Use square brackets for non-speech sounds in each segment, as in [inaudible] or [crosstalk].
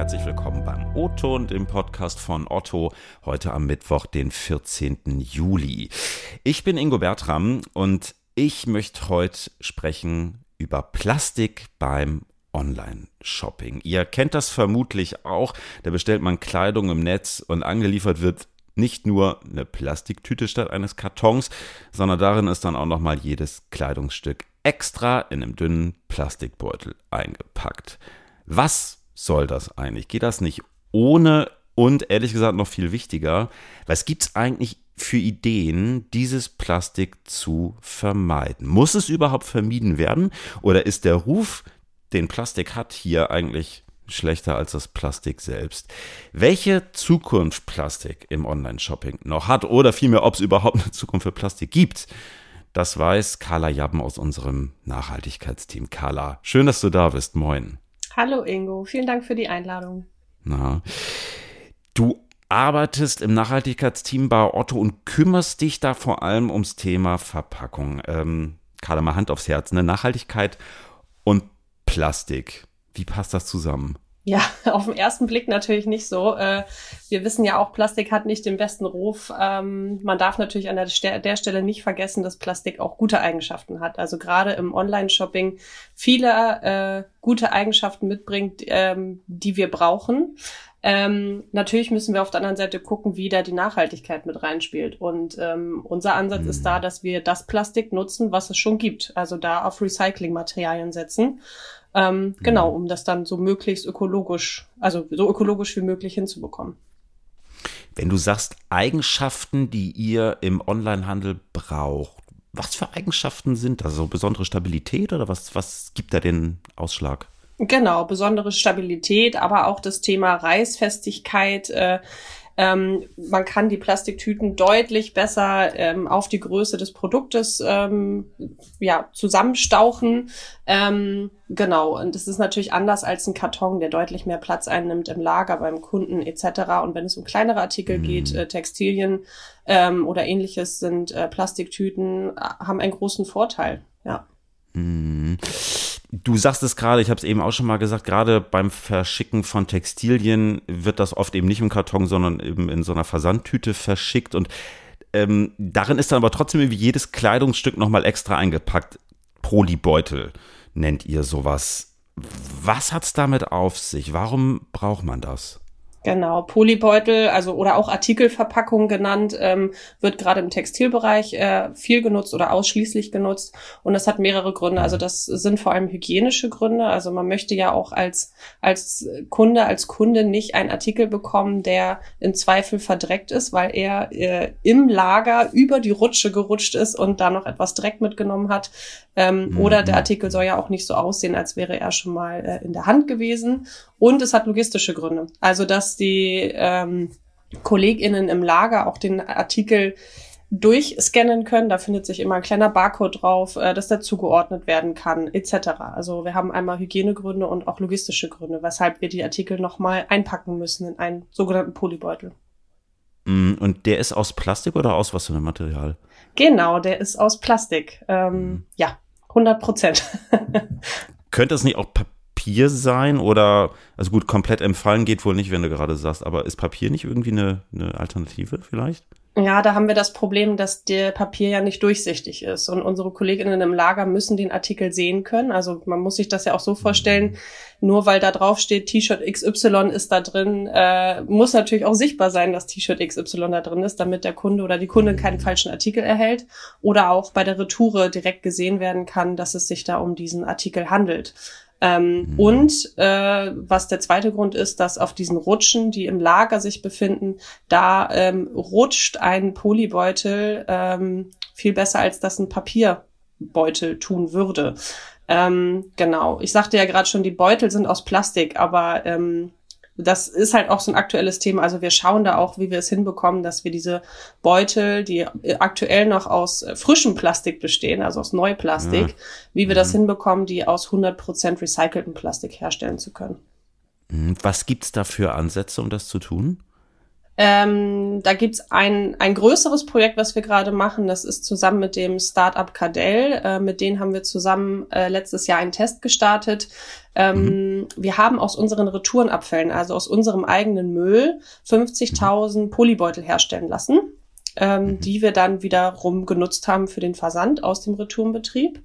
Herzlich willkommen beim O-Ton, dem Podcast von Otto, heute am Mittwoch, den 14. Juli. Ich bin Ingo Bertram und ich möchte heute sprechen über Plastik beim Online-Shopping. Ihr kennt das vermutlich auch. Da bestellt man Kleidung im Netz und angeliefert wird nicht nur eine Plastiktüte statt eines Kartons, sondern darin ist dann auch noch mal jedes Kleidungsstück extra in einem dünnen Plastikbeutel eingepackt. Was soll das eigentlich? Geht das nicht ohne und ehrlich gesagt noch viel wichtiger, was gibt es eigentlich für Ideen, dieses Plastik zu vermeiden? Muss es überhaupt vermieden werden oder ist der Ruf, den Plastik hat, hier eigentlich schlechter als das Plastik selbst. Welche Zukunft Plastik im Online-Shopping noch hat oder vielmehr, ob es überhaupt eine Zukunft für Plastik gibt, das weiß Carla Jabben aus unserem Nachhaltigkeitsteam. Carla, schön, dass du da bist. Moin. Hallo Ingo, vielen Dank für die Einladung. Na, du arbeitest im Nachhaltigkeitsteam bei Otto und kümmerst dich da vor allem ums Thema Verpackung. Ähm, Carla, mal Hand aufs Herz, ne? Nachhaltigkeit und Plastik. Wie passt das zusammen? Ja, [laughs] auf den ersten Blick natürlich nicht so. Äh, wir wissen ja auch, Plastik hat nicht den besten Ruf. Ähm, man darf natürlich an der, Stelle nicht vergessen, dass Plastik auch gute Eigenschaften hat. Also gerade im Online-Shopping viele äh, gute Eigenschaften mitbringt, ähm, die wir brauchen. Ähm, natürlich müssen wir auf der anderen Seite gucken, wie da die Nachhaltigkeit mit reinspielt. Und ähm, unser Ansatz mhm. ist da, dass wir das Plastik nutzen, was es schon gibt. Also da auf Recyclingmaterialien setzen ähm, genau, mhm. um das dann so möglichst ökologisch, also so ökologisch wie möglich hinzubekommen. Wenn du sagst Eigenschaften, die ihr im Onlinehandel braucht, was für Eigenschaften sind das? So besondere Stabilität oder was, was gibt da den Ausschlag? Genau, besondere Stabilität, aber auch das Thema Reißfestigkeit. Äh, ähm, man kann die Plastiktüten deutlich besser ähm, auf die Größe des Produktes ähm, ja, zusammenstauchen. Ähm, genau, und das ist natürlich anders als ein Karton, der deutlich mehr Platz einnimmt im Lager beim Kunden etc. Und wenn es um kleinere Artikel mhm. geht, äh, Textilien ähm, oder ähnliches, sind äh, Plastiktüten, äh, haben einen großen Vorteil. Ja. Mhm. Du sagst es gerade, ich habe es eben auch schon mal gesagt, gerade beim Verschicken von Textilien wird das oft eben nicht im Karton, sondern eben in so einer Versandtüte verschickt und ähm, darin ist dann aber trotzdem irgendwie jedes Kleidungsstück nochmal extra eingepackt. Polybeutel nennt ihr sowas. Was hat's damit auf sich? Warum braucht man das? Genau, Polybeutel, also oder auch Artikelverpackung genannt, ähm, wird gerade im Textilbereich äh, viel genutzt oder ausschließlich genutzt. Und das hat mehrere Gründe. Also das sind vor allem hygienische Gründe. Also man möchte ja auch als, als Kunde, als Kunde nicht einen Artikel bekommen, der im Zweifel verdreckt ist, weil er äh, im Lager über die Rutsche gerutscht ist und da noch etwas Dreck mitgenommen hat. Ähm, mhm. Oder der Artikel soll ja auch nicht so aussehen, als wäre er schon mal äh, in der Hand gewesen. Und es hat logistische Gründe. Also, dass die ähm, KollegInnen im Lager auch den Artikel durchscannen können. Da findet sich immer ein kleiner Barcode drauf, äh, dass der zugeordnet werden kann, etc. Also wir haben einmal Hygienegründe und auch logistische Gründe, weshalb wir die Artikel nochmal einpacken müssen in einen sogenannten Polybeutel. Mm, und der ist aus Plastik oder aus was für einem Material? Genau, der ist aus Plastik. Ähm, mhm. Ja, 100 Prozent. [laughs] Könnte es nicht auch Papier sein oder, also gut, komplett empfallen geht wohl nicht, wenn du gerade sagst, aber ist Papier nicht irgendwie eine, eine Alternative vielleicht? Ja, da haben wir das Problem, dass der Papier ja nicht durchsichtig ist. Und unsere Kolleginnen im Lager müssen den Artikel sehen können. Also man muss sich das ja auch so vorstellen, nur weil da drauf steht, T-Shirt XY ist da drin, äh, muss natürlich auch sichtbar sein, dass T-Shirt XY da drin ist, damit der Kunde oder die Kundin keinen falschen Artikel erhält. Oder auch bei der Retoure direkt gesehen werden kann, dass es sich da um diesen Artikel handelt. Ähm, mhm. Und äh, was der zweite Grund ist, dass auf diesen Rutschen, die im Lager sich befinden, da ähm, rutscht ein Polybeutel ähm, viel besser, als das ein Papierbeutel tun würde. Ähm, genau. Ich sagte ja gerade schon, die Beutel sind aus Plastik, aber ähm, das ist halt auch so ein aktuelles Thema. Also wir schauen da auch, wie wir es hinbekommen, dass wir diese Beutel, die aktuell noch aus äh, frischem Plastik bestehen, also aus Neuplastik, ja. wie wir mhm. das hinbekommen, die aus 100% recyceltem Plastik herstellen zu können. Mhm. Was gibt's da für Ansätze, um das zu tun? Ähm, da gibt's ein, ein größeres Projekt, was wir gerade machen. Das ist zusammen mit dem Startup Cadell. Äh, mit denen haben wir zusammen äh, letztes Jahr einen Test gestartet. Ähm, mhm. Wir haben aus unseren Retourenabfällen, also aus unserem eigenen Müll, 50.000 mhm. Polybeutel herstellen lassen, ähm, mhm. die wir dann wiederum genutzt haben für den Versand aus dem Retourenbetrieb.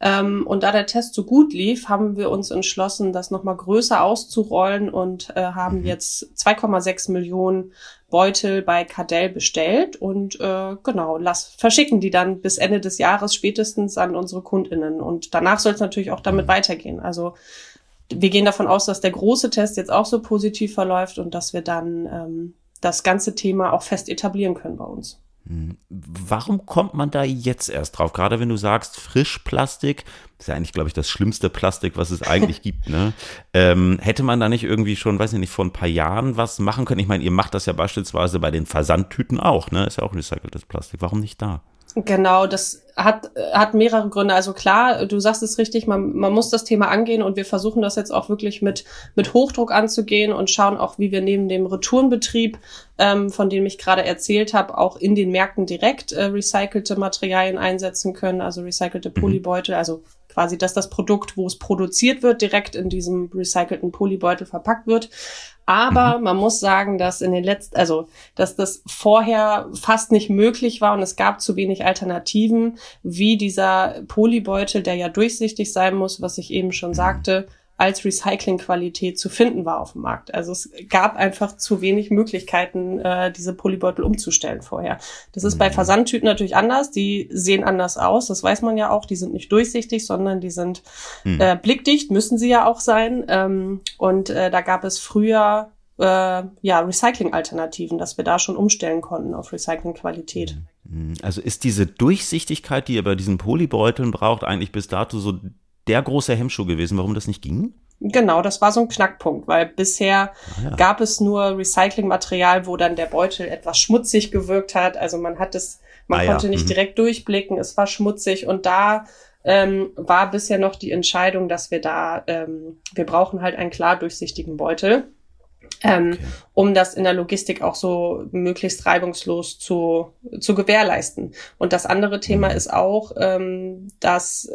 Ähm, und da der Test so gut lief, haben wir uns entschlossen, das nochmal größer auszurollen und äh, haben mhm. jetzt 2,6 Millionen Beutel bei Cadell bestellt und äh, genau, lass, verschicken die dann bis Ende des Jahres spätestens an unsere KundInnen. Und danach soll es natürlich auch damit mhm. weitergehen. Also wir gehen davon aus, dass der große Test jetzt auch so positiv verläuft und dass wir dann ähm, das ganze Thema auch fest etablieren können bei uns. Warum kommt man da jetzt erst drauf? Gerade wenn du sagst, Frischplastik, ist ja eigentlich, glaube ich, das schlimmste Plastik, was es eigentlich gibt. Ne? [laughs] Ähm, hätte man da nicht irgendwie schon, weiß ich nicht, vor ein paar Jahren was machen können? Ich meine, ihr macht das ja beispielsweise bei den Versandtüten auch, ne? Ist ja auch recyceltes Plastik. Warum nicht da? Genau, das hat, hat mehrere Gründe. Also klar, du sagst es richtig, man, man muss das Thema angehen und wir versuchen das jetzt auch wirklich mit, mit Hochdruck anzugehen und schauen auch, wie wir neben dem Retourenbetrieb, ähm, von dem ich gerade erzählt habe, auch in den Märkten direkt äh, recycelte Materialien einsetzen können, also recycelte mhm. Polybeutel, also quasi, dass das Produkt, wo es produziert wird, direkt in diesem recycelten Polybeutel verpackt wird. Aber mhm. man muss sagen, dass in den letzten, also, dass das vorher fast nicht möglich war und es gab zu wenig Alternativen, wie dieser Polybeutel, der ja durchsichtig sein muss, was ich eben schon mhm. sagte, als Recyclingqualität zu finden war auf dem Markt. Also es gab einfach zu wenig Möglichkeiten, äh, diese Polybeutel umzustellen vorher. Das ist bei mhm. Versandtüten natürlich anders. Die sehen anders aus. Das weiß man ja auch. Die sind nicht durchsichtig, sondern die sind mhm. äh, blickdicht, müssen sie ja auch sein. Ähm, und äh, da gab es früher äh, ja Recycling-Alternativen, dass wir da schon umstellen konnten auf Recyclingqualität. Mhm. Also ist diese Durchsichtigkeit, die ihr bei diesen Polybeuteln braucht, eigentlich bis dato so der große Hemmschuh gewesen, warum das nicht ging? Genau, das war so ein Knackpunkt, weil bisher ah, ja. gab es nur Recyclingmaterial, wo dann der Beutel etwas schmutzig gewirkt hat. Also man hat es, man ah, konnte ja. nicht mhm. direkt durchblicken, es war schmutzig und da ähm, war bisher noch die Entscheidung, dass wir da, ähm, wir brauchen halt einen klar durchsichtigen Beutel ähm, okay. um das in der Logistik auch so möglichst reibungslos zu, zu gewährleisten. Und das andere Thema mhm. ist auch, ähm, dass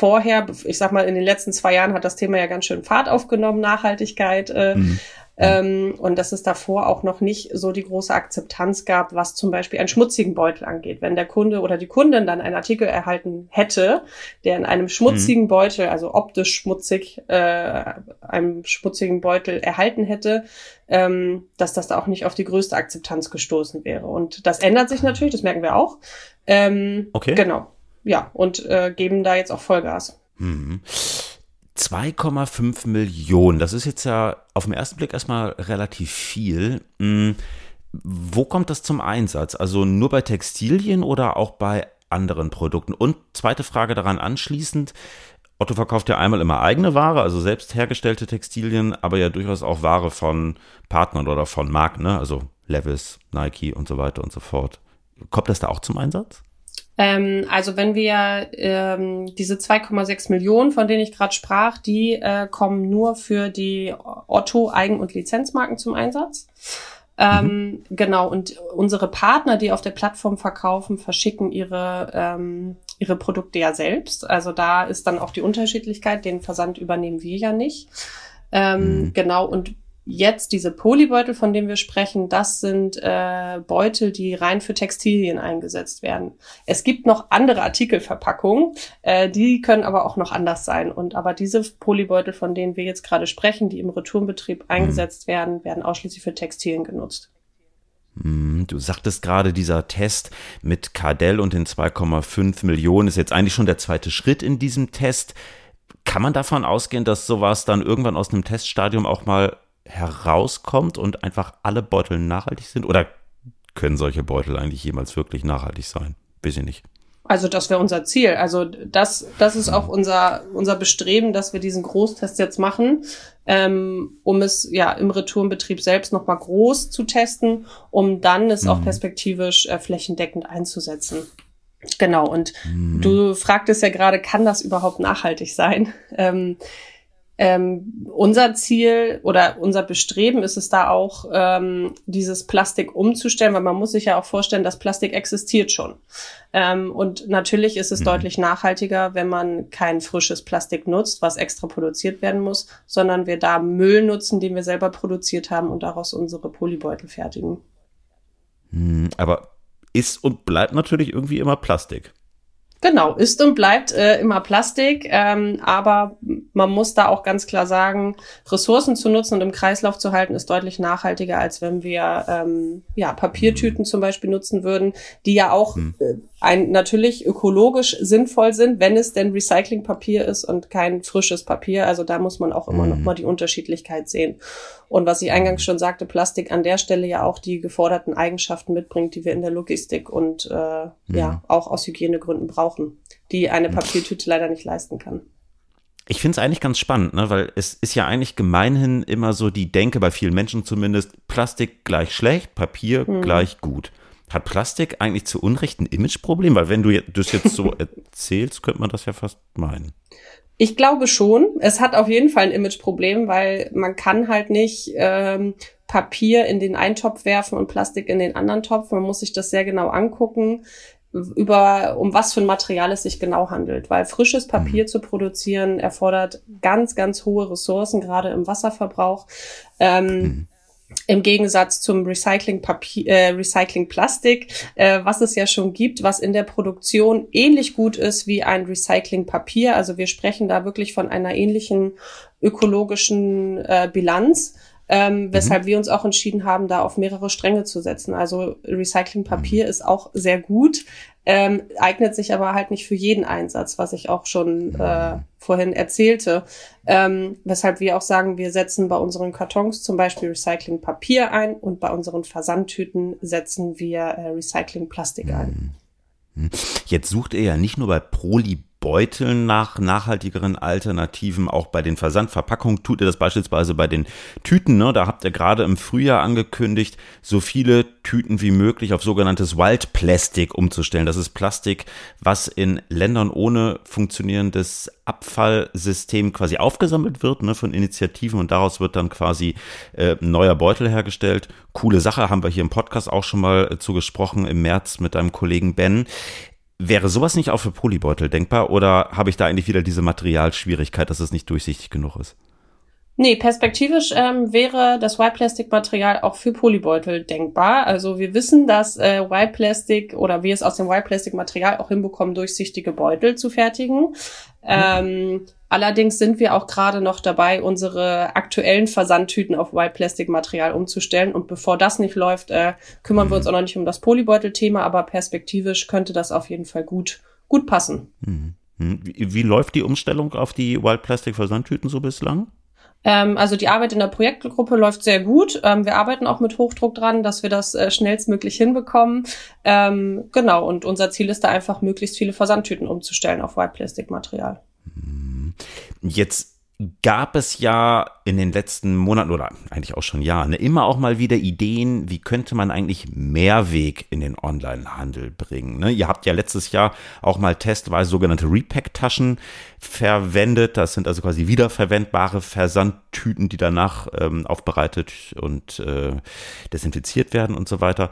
vorher, ich sag mal, in den letzten zwei Jahren hat das Thema ja ganz schön Fahrt aufgenommen, Nachhaltigkeit. Äh, mhm. Ähm, und dass es davor auch noch nicht so die große Akzeptanz gab, was zum Beispiel einen schmutzigen Beutel angeht. Wenn der Kunde oder die Kundin dann einen Artikel erhalten hätte, der in einem schmutzigen mhm. Beutel, also optisch schmutzig, äh, einem schmutzigen Beutel erhalten hätte, ähm, dass das da auch nicht auf die größte Akzeptanz gestoßen wäre. Und das ändert sich natürlich, das merken wir auch. Ähm, okay. Genau. Ja, und äh, geben da jetzt auch Vollgas. Mhm. 2,5 Millionen, das ist jetzt ja auf den ersten Blick erstmal relativ viel. Hm, wo kommt das zum Einsatz? Also nur bei Textilien oder auch bei anderen Produkten? Und zweite Frage daran anschließend. Otto verkauft ja einmal immer eigene Ware, also selbst hergestellte Textilien, aber ja durchaus auch Ware von Partnern oder von Marken, ne? also Levis, Nike und so weiter und so fort. Kommt das da auch zum Einsatz? Ähm, also wenn wir ähm, diese 2,6 Millionen, von denen ich gerade sprach, die äh, kommen nur für die Otto Eigen- und Lizenzmarken zum Einsatz. Ähm, mhm. Genau, und unsere Partner, die auf der Plattform verkaufen, verschicken ihre, ähm, ihre Produkte ja selbst. Also da ist dann auch die Unterschiedlichkeit, den Versand übernehmen wir ja nicht. Ähm, mhm. Genau, und jetzt diese Polybeutel, von denen wir sprechen, das sind äh, Beutel, die rein für Textilien eingesetzt werden. Es gibt noch andere Artikelverpackungen, äh, die können aber auch noch anders sein. Und aber diese Polybeutel, von denen wir jetzt gerade sprechen, die im Retourenbetrieb mhm. eingesetzt werden, werden ausschließlich für Textilien genutzt. Mhm, du sagtest gerade, dieser Test mit Cardell und den 2,5 Millionen ist jetzt eigentlich schon der zweite Schritt in diesem Test. Kann man davon ausgehen, dass sowas dann irgendwann aus einem Teststadium auch mal herauskommt und einfach alle Beutel nachhaltig sind? Oder können solche Beutel eigentlich jemals wirklich nachhaltig sein? Weiß ich nicht. Also das wäre unser Ziel. Also das, das ist auch unser, unser Bestreben, dass wir diesen Großtest jetzt machen, ähm, um es ja im Retourenbetrieb selbst nochmal groß zu testen, um dann es mhm. auch perspektivisch äh, flächendeckend einzusetzen. Genau, und mhm. du fragtest ja gerade, kann das überhaupt nachhaltig sein? [laughs] Ähm, Ähm, unser Ziel oder unser Bestreben ist es da auch, ähm, dieses Plastik umzustellen, weil man muss sich ja auch vorstellen, dass Plastik existiert schon. Ähm, und natürlich ist es mhm. deutlich nachhaltiger, wenn man kein frisches Plastik nutzt, was extra produziert werden muss, sondern wir da Müll nutzen, den wir selber produziert haben und daraus unsere Polybeutel fertigen. Hm, aber ist und bleibt natürlich irgendwie immer Plastik. Genau, ist und bleibt äh, immer Plastik, ähm, aber man muss da auch ganz klar sagen, Ressourcen zu nutzen und im Kreislauf zu halten, ist deutlich nachhaltiger, als wenn wir ähm, ja, Papiertüten zum Beispiel nutzen würden, die ja auch hm. äh, ein, natürlich ökologisch sinnvoll sind, wenn es denn Recyclingpapier ist und kein frisches Papier. Also da muss man auch immer mhm. noch mal die Unterschiedlichkeit sehen. Und was ich eingangs schon sagte, Plastik an der Stelle ja auch die geforderten Eigenschaften mitbringt, die wir in der Logistik und äh, mhm. ja auch aus Hygienegründen brauchen, die eine Papiertüte leider nicht leisten kann. Ich finde es eigentlich ganz spannend, ne? weil es ist ja eigentlich gemeinhin immer so die Denke, bei vielen Menschen zumindest, Plastik gleich schlecht, Papier hm. gleich gut. Hat Plastik eigentlich zu Unrecht ein Imageproblem? Weil wenn du das jetzt so [laughs] erzählst, könnte man das ja fast meinen. Ich glaube schon. Es hat auf jeden Fall ein Imageproblem, weil man kann halt nicht ähm, Papier in den einen Topf werfen und Plastik in den anderen Topf. Man muss sich das sehr genau angucken über um was für ein Material es sich genau handelt, weil frisches Papier mhm. zu produzieren erfordert ganz, ganz hohe Ressourcen, gerade im Wasserverbrauch. Ähm, mhm. Im Gegensatz zum Recycling Papier, äh, Recycling Plastik, äh, was es ja schon gibt, was in der Produktion ähnlich gut ist wie ein Recycling Papier. Also wir sprechen da wirklich von einer ähnlichen ökologischen äh, Bilanz ähm, mhm. weshalb mhm. wir uns auch entschieden haben, da auf mehrere Stränge zu setzen. Also Recyclingpapier mhm. ist auch sehr gut, ähm, eignet sich aber halt nicht für jeden Einsatz, was ich auch schon äh, mhm. vorhin erzählte. Ähm, weshalb wir auch sagen, wir setzen bei unseren Kartons zum Beispiel Recyclingpapier ein und bei unseren Versandtüten setzen wir äh, Recyclingplastik ein. Mhm. Jetzt sucht ihr ja nicht nur bei Proli Beuteln nach nachhaltigeren Alternativen. Auch bei den Versandverpackungen tut ihr das beispielsweise bei den Tüten. Ne? Da habt ihr gerade im Frühjahr angekündigt, so viele Tüten wie möglich auf sogenanntes Wild Plastic umzustellen. Das ist Plastik, was in Ländern ohne funktionierendes Abfallsystem quasi aufgesammelt wird ne, von Initiativen und daraus wird dann quasi äh, ein neuer Beutel hergestellt. Coole Sache, haben wir hier im Podcast auch schon mal äh, zu im März mit deinem Kollegen Ben. Wäre sowas nicht auch für Polybeutel denkbar oder habe ich da eigentlich wieder diese Materialschwierigkeit, dass es nicht durchsichtig genug ist? Nee, perspektivisch ähm, wäre das White Plastic Material auch für Polybeutel denkbar. Also wir wissen, dass äh, White Plastic oder wir es aus dem White Plastic Material auch hinbekommen, durchsichtige Beutel zu fertigen. Mhm. Ähm, allerdings sind wir auch gerade noch dabei, unsere aktuellen Versandtüten auf White Plastic Material umzustellen. Und bevor das nicht läuft, äh, kümmern mhm. wir uns auch noch nicht um das Polybeutel-Thema, aber perspektivisch könnte das auf jeden Fall gut, gut passen. Mhm. mhm. Wie, wie läuft die Umstellung auf die White Plastic Versandtüten so bislang? Ähm, also die Arbeit in der Projektgruppe läuft sehr gut. Ähm, wir arbeiten auch mit Hochdruck dran, dass wir das äh, schnellstmöglich hinbekommen. Ähm, genau, und unser Ziel ist da einfach, möglichst viele Versandtüten umzustellen auf White Plastic Material. Jetzt gab es ja in den letzten Monaten oder eigentlich auch schon Jahren immer auch mal wieder Ideen, wie könnte man eigentlich Mehrweg in den Onlinehandel bringen. Ne? Ihr habt ja letztes Jahr auch mal testweise sogenannte Repack-Taschen verwendet. Das sind also quasi wiederverwendbare Versandtüten, die danach ähm, aufbereitet und äh, desinfiziert werden und so weiter.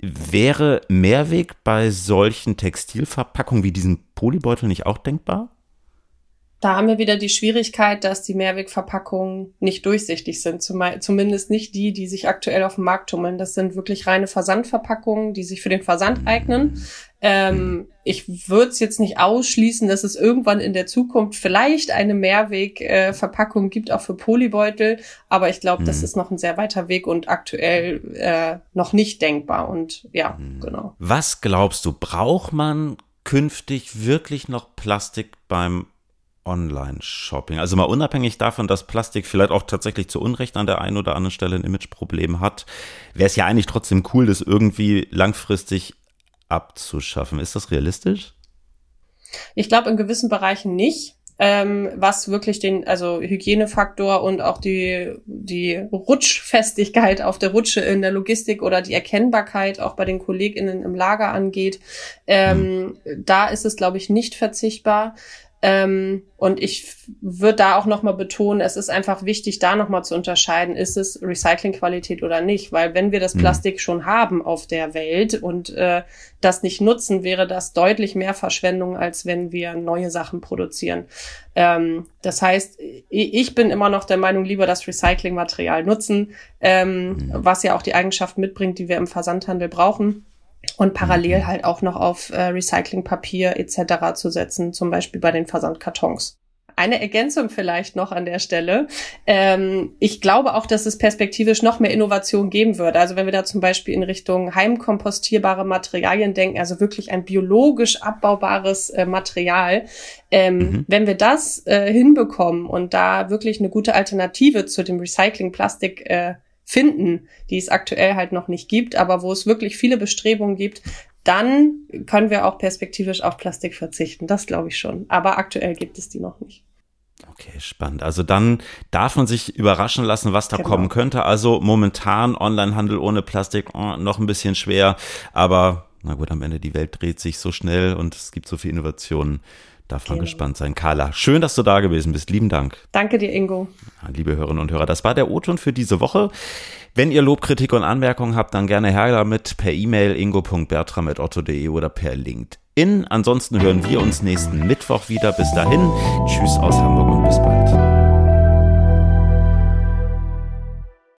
Wäre Mehrweg bei solchen Textilverpackungen wie diesen Polybeutel nicht auch denkbar? Da haben wir wieder die Schwierigkeit, dass die Mehrwegverpackungen nicht durchsichtig sind. Zumindest nicht die, die sich aktuell auf dem Markt tummeln. Das sind wirklich reine Versandverpackungen, die sich für den Versand eignen. Ähm, ich würde es jetzt nicht ausschließen, dass es irgendwann in der Zukunft vielleicht eine Mehrwegverpackung gibt, auch für Polybeutel. Aber ich glaube, das mhm. ist noch ein sehr weiter Weg und aktuell äh, noch nicht denkbar. Und ja, mhm. genau. Was glaubst du, braucht man künftig wirklich noch Plastik beim Online-Shopping. Also mal unabhängig davon, dass Plastik vielleicht auch tatsächlich zu Unrecht an der einen oder anderen Stelle ein Imageproblem hat, wäre es ja eigentlich trotzdem cool, das irgendwie langfristig abzuschaffen. Ist das realistisch? Ich glaube in gewissen Bereichen nicht. Ähm, was wirklich den, also Hygienefaktor und auch die, die Rutschfestigkeit auf der Rutsche in der Logistik oder die Erkennbarkeit auch bei den KollegInnen im Lager angeht, ähm, mhm. da ist es, glaube ich, nicht verzichtbar. Ähm, und ich würde da auch nochmal betonen, es ist einfach wichtig, da nochmal zu unterscheiden, ist es Recyclingqualität oder nicht. Weil wenn wir das mhm. Plastik schon haben auf der Welt und äh, das nicht nutzen, wäre das deutlich mehr Verschwendung, als wenn wir neue Sachen produzieren. Ähm, das heißt, ich bin immer noch der Meinung, lieber das Recyclingmaterial nutzen, ähm, mhm. was ja auch die Eigenschaften mitbringt, die wir im Versandhandel brauchen und parallel mhm. halt auch noch auf äh, Recyclingpapier etc. zu setzen, zum Beispiel bei den Versandkartons. Eine Ergänzung vielleicht noch an der Stelle. Ähm, ich glaube auch, dass es perspektivisch noch mehr Innovation geben wird. Also wenn wir da zum Beispiel in Richtung heimkompostierbare Materialien denken, also wirklich ein biologisch abbaubares äh, Material, ähm, mhm. wenn wir das äh, hinbekommen und da wirklich eine gute Alternative zu dem Recyclingplastik äh, finden, die es aktuell halt noch nicht gibt, aber wo es wirklich viele Bestrebungen gibt, dann können wir auch perspektivisch auf Plastik verzichten. Das glaube ich schon. Aber aktuell gibt es die noch nicht. Okay, spannend. Also dann darf man sich überraschen lassen, was da genau. kommen könnte. Also momentan Onlinehandel ohne Plastik oh, noch ein bisschen schwer, aber na gut, am Ende die Welt dreht sich so schnell und es gibt so viele Innovationen. Darf man genau. gespannt sein. Carla, schön, dass du da gewesen bist. Lieben Dank. Danke dir, Ingo. Liebe Hörerinnen und Hörer, das war der O-Ton für diese Woche. Wenn ihr Lob, Kritik und Anmerkungen habt, dann gerne her damit per E-Mail ingo.bertram.otto.de oder per LinkedIn. Ansonsten hören wir uns nächsten Mittwoch wieder. Bis dahin, tschüss aus Hamburg und bis bald.